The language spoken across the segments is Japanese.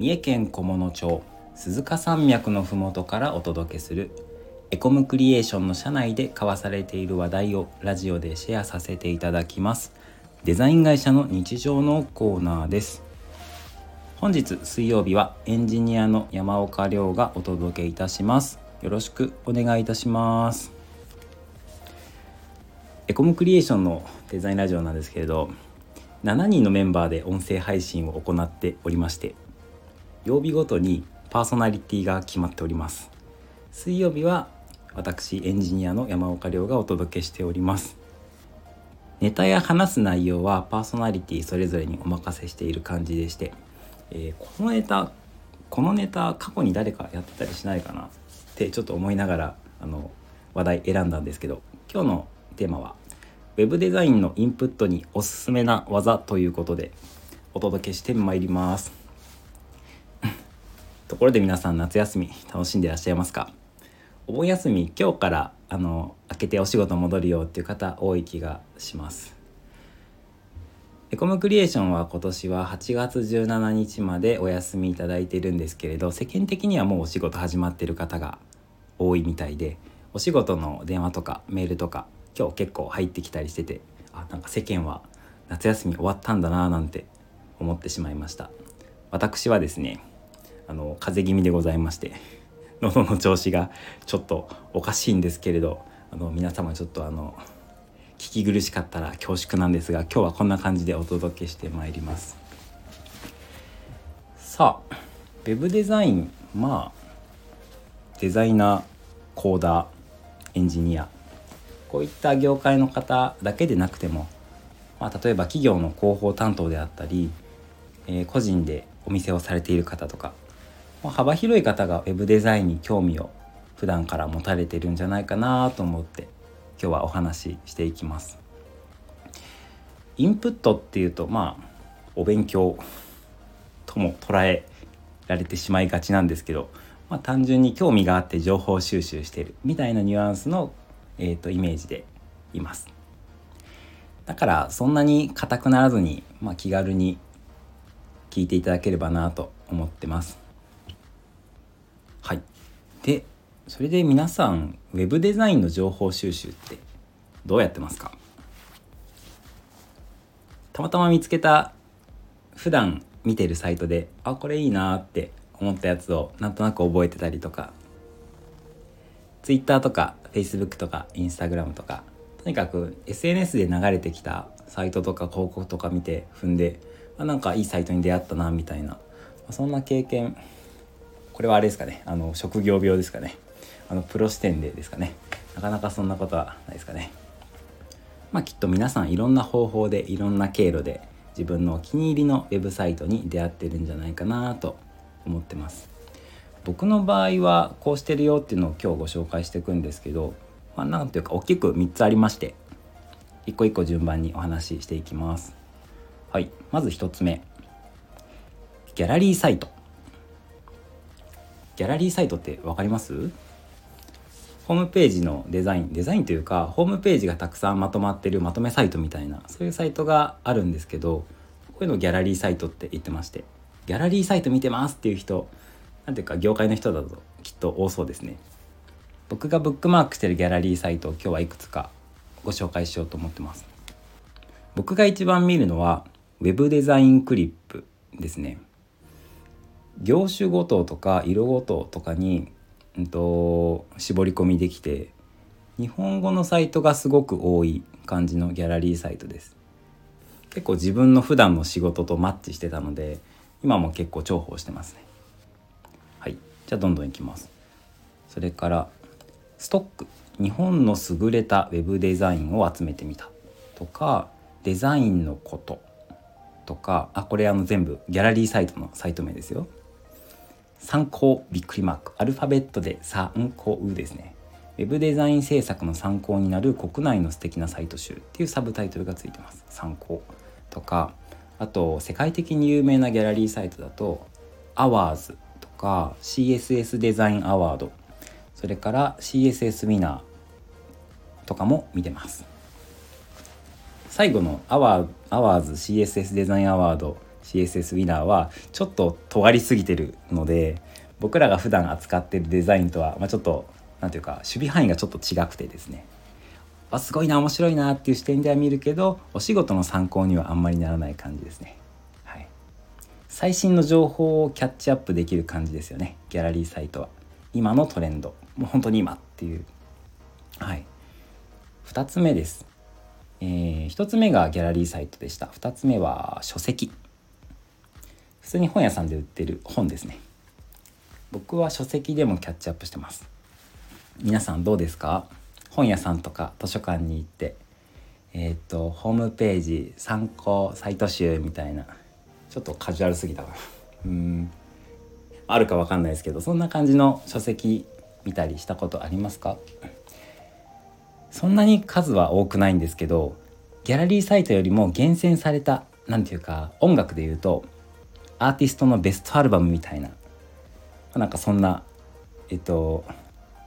三重県菰野町鈴鹿山脈のふもとからお届けするエコムクリエーションの社内で交わされている話題をラジオでシェアさせていただきます。デザイン会社の日常のコーナーです。本日水曜日はエンジニアの山岡亮がお届けいたします。よろしくお願いいたします。エコムクリエーションのデザインラジオなんですけれど7人のメンバーで音声配信を行っておりまして曜日ごとにパーソナリティが決まっております。水曜日は私エンジニアの山岡亮がお届けしております。ネタや話す内容はパーソナリティそれぞれにお任せしている感じでして、えー、このネタこのネタ過去に誰かやってたりしないかなってちょっと思いながらあの話題選んだんですけど今日のテーマは Web デザインのインプットにおすすめな技ということでお届けしてまいります。ところで皆さん夏休み楽しんでいらっしゃいますか？お盆休み今日からあの開けてお仕事戻るよっていう方多い気がします。エコムクリエーションは今年は8月17日までお休みいただいてるんですけれど世間的にはもうお仕事始まってる方が多いみたいでお仕事の電話とかメールとか今日結構入ってきたりしててあなんか世間は夏休み終わったんだなーなんて思ってしまいました。私はですねあの風邪気味でございまして 喉の調子がちょっとおかしいんですけれどあの皆様ちょっとあの聞き苦しかったら恐縮なんですが今日はこんな感じでお届けしてまいります。さあウェブデザインまあデザイナーコーダーエンジニアこういった業界の方だけでなくても、まあ、例えば企業の広報担当であったり、えー、個人でお店をされている方とか幅広い方が web デザインに興味を普段から持たれてるんじゃないかなと思って今日はお話ししていきます。インプットっていうとまあお勉強とも捉えられてしまいがちなんですけど、まあ、単純に興味があって情報収集してるみたいなニュアンスの、えーと、イメージでいます。だからそんなに硬くならずに、まあ、気軽に聞いていただければなと思ってます。はい。でそれで皆さん web デザインの情報収集ってどうやってますか？たまたま見つけた普段見てるサイトであこれいいなって思ったやつをなんとなく覚えてたりとか Twitter とか Facebook とか Instagram とかとにかく SNS で流れてきたサイトとか広告とか見て踏んであなんかいいサイトに出会ったなみたいなそんな経験これはあれですかね。あの職業病ですかね。あのプロ視点でですかね。なかなかそんなことはないですかね。まあきっと皆さんいろんな方法でいろんな経路で自分のお気に入りのウェブサイトに出会ってるんじゃないかなと思ってます。僕の場合はこうしてるよっていうのを今日ご紹介していくんですけどまあなんていうか大きく3つありまして一個一個順番にお話ししていきます。はい。まず1つ目。ギャラリーサイト。ギャラリーサイトって分かります？ホームページのデザインデザインというかホームページがたくさんまとまってるまとめサイトみたいなそういうサイトがあるんですけどこういうのをギャラリーサイトって言ってましてギャラリーサイト見てますっていう人何ていうか業界の人だときっと多そうですね。僕がブックマークしてるギャラリーサイトを今日はいくつかご紹介しようと思ってます。僕が一番見るのは Web デザインクリップですね。業種ごととか色ごととかに、うんと、絞り込みできて日本語のサイトがすごく多い感じのギャラリーサイトです。結構自分の普段の仕事とマッチしてたので今も結構重宝してますね。はい。じゃあどんどんいきます。それからストック。日本の優れた web デザインを集めてみた。とかデザインのこと。とかあこれあの全部ギャラリーサイトのサイト名ですよ。参考びっくりマークアルファベットで参考ですね。ウェブデザイン制作の参考になる国内の素敵なサイト集っていうサブタイトルがついてます。参考とかあと世界的に有名なギャラリーサイトだとアワーズとか CSS デザインアワード。それから CSS ウィナーとかも見てます。最後のアワアワーズ CSS デザインアワード CSS ウィナーはちょっと尖りすぎてるので僕らが普段扱ってるデザインとは、まあ、ちょっと何ていうか守備範囲がちょっと違くてですねあすごいな面白いなっていう視点では見るけどお仕事の参考にはあんまりならない感じですね。はい、最新の情報をキャッチアップできる感じですよねギャラリーサイトは。今のトレンドもう本当に今っていう。はい、2つ目です。えー、1つ目がギャラリーサイトでした2つ目は書籍通に本屋さんで売ってる本ですね。僕は書籍でもキャッチアップしてます。皆さんどうですか？本屋さんとか図書館に行ってえっ、ー、とホームページ参考サイト集みたいな。ちょっとカジュアルすぎたかな。うん。あるかわかんないですけどそんな感じの書籍見たりしたことありますか？そんなに数は多くないんですけどギャラリーサイトよりも厳選された何て言うか音楽で言うとアーティストのベストアルバムみたいな。なんかそんなえっと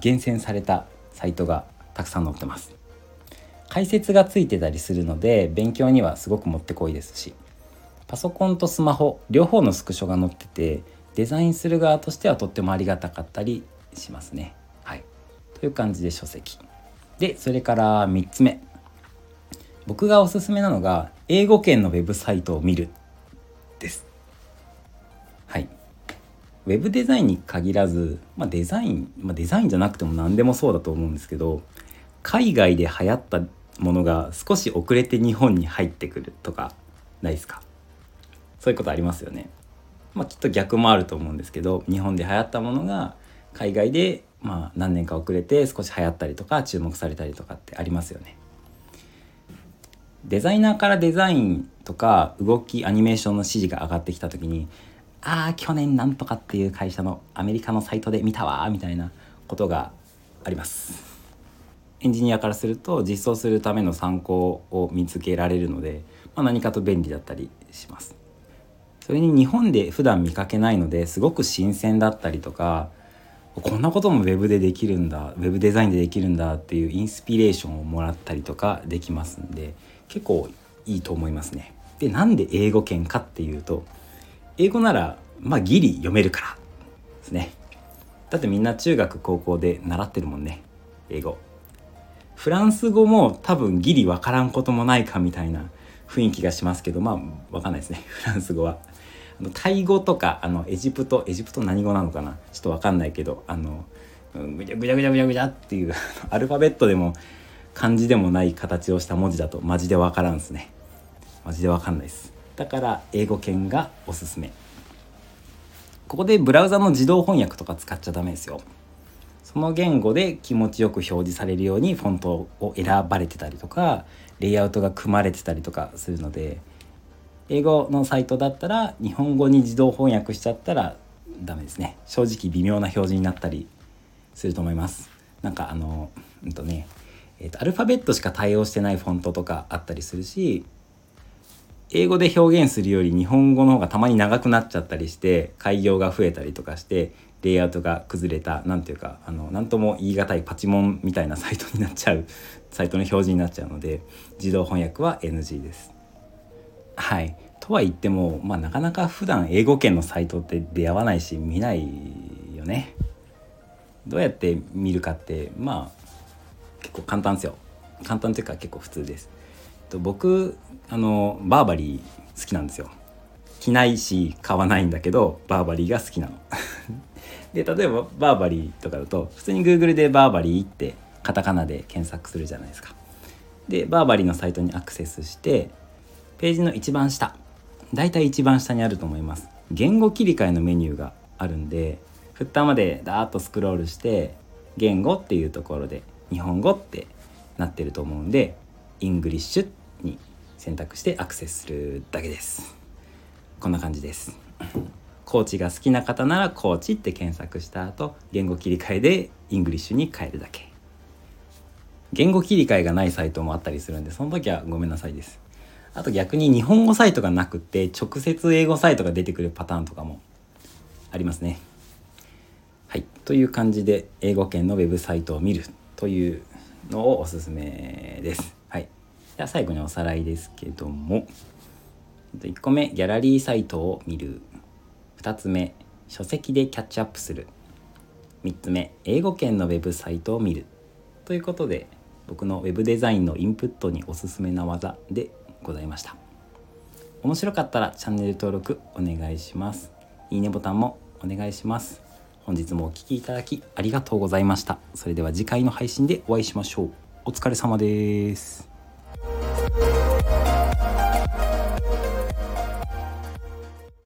厳選されたサイトがたくさん載ってます。解説がついてたりするので勉強にはすごくもってこいですし。パソコンとスマホ両方のスクショが載っててデザインする側としてはとってもありがたかったりしますね。はい。という感じで書籍。でそれから3つ目。僕がおすすめなのが英語圏のウェブサイトを見る。ウェブデザインに限らず、まあ、デザイン、まあ、デザインじゃなくても何でもそうだと思うんですけど海外で流行ったものが少し遅れて日本に入ってくるとかないですか？そういうことありますよね。まあ、きっと逆もあると思うんですけど日本で流行ったものが海外でまあ何年か遅れて少し流行ったりとか注目されたりとかってありますよね。デザイナーからデザインとか動きアニメーションの指示が上がってきた時にああ去年なんとかっていう会社のアメリカのサイトで見たわみたいなことがあります。エンジニアからすると実装するための参考を見つけられるので、まあ、何かと便利だったりします。それに日本で普段見かけないのですごく新鮮だったりとかこんなことも web でできるんだ web デザインでできるんだっていうインスピレーションをもらったりとかできますんで結構いいと思いますね。でなんで英語圏かっていうと英語ならまあギリ読めるからですね。だってみんな中学高校で習ってるもんね英語。フランス語も多分ギリわからんこともないかみたいな雰囲気がしますけどまあわかんないですね フランス語は。タイ語とかあのエジプトエジプト何語なのかなちょっと分かんないけどあのぐちゃぐちゃぐちゃぐちゃぐちゃっていう アルファベットでも漢字でもない形をした文字だとマジで分からんですねマジで分かんないですだから英語圏がおすすめ。ここでブラウザの自動翻訳とか使っちゃダメですよ。その言語で気持ちよく表示されるようにフォントを選ばれてたりとかレイアウトが組まれてたりとかするので英語のサイトだったら日本語に自動翻訳しちゃったらダメですね。正直微妙な表示になったりすると思います。なんかあのうんとねえーと、アルファベットしか対応してないフォントとかあったりするし英語で表現するより日本語の方がたまに長くなっちゃったりして開業が増えたりとかしてレイアウトが崩れた何ていうかあの何とも言い難いパチモンみたいなサイトになっちゃう サイトの表示になっちゃうので自動翻訳は NG です。はいとは言っても、まあ、なかなか普段英語圏のサイトって出会わないし見ないよね。どうやって見るかってまあ結構簡単ですよ。簡単というか結構普通です。と僕あのバーバリー好きなんですよ。着ないし買わないんだけどバーバリーが好きなの。で例えばバーバリーとかだと普通に Google でバーバリーってカタカナで検索するじゃないですか。でバーバリーのサイトにアクセスしてページの一番下大体一番下にあると思います言語切り替えのメニューがあるんでフッターまでダーッとスクロールして言語っていうところで日本語ってなってると思うんで English ってに選択してアクセスするだけですこんな感じですコーチが好きな方ならコーチって検索した後言語切り替えで English に変えるだけ言語切り替えがないサイトもあったりするんでその時はごめんなさいですあと逆に日本語サイトがなくって直接英語サイトが出てくるパターンとかもありますね。はい。という感じで英語圏のウェブサイトを見るというのをおすすめです。はい。では最後におさらいですけども、1個目ギャラリーサイトを見る。2つ目書籍でキャッチアップする。3つ目英語圏のウェブサイトを見る。ということで僕のウェブデザインのインプットにおすすめな技でございました。面白かったらチャンネル登録お願いします。いいねボタンもお願いします。本日もお聴きいただきありがとうございました。それでは次回の配信でお会いしましょう。お疲れ様です。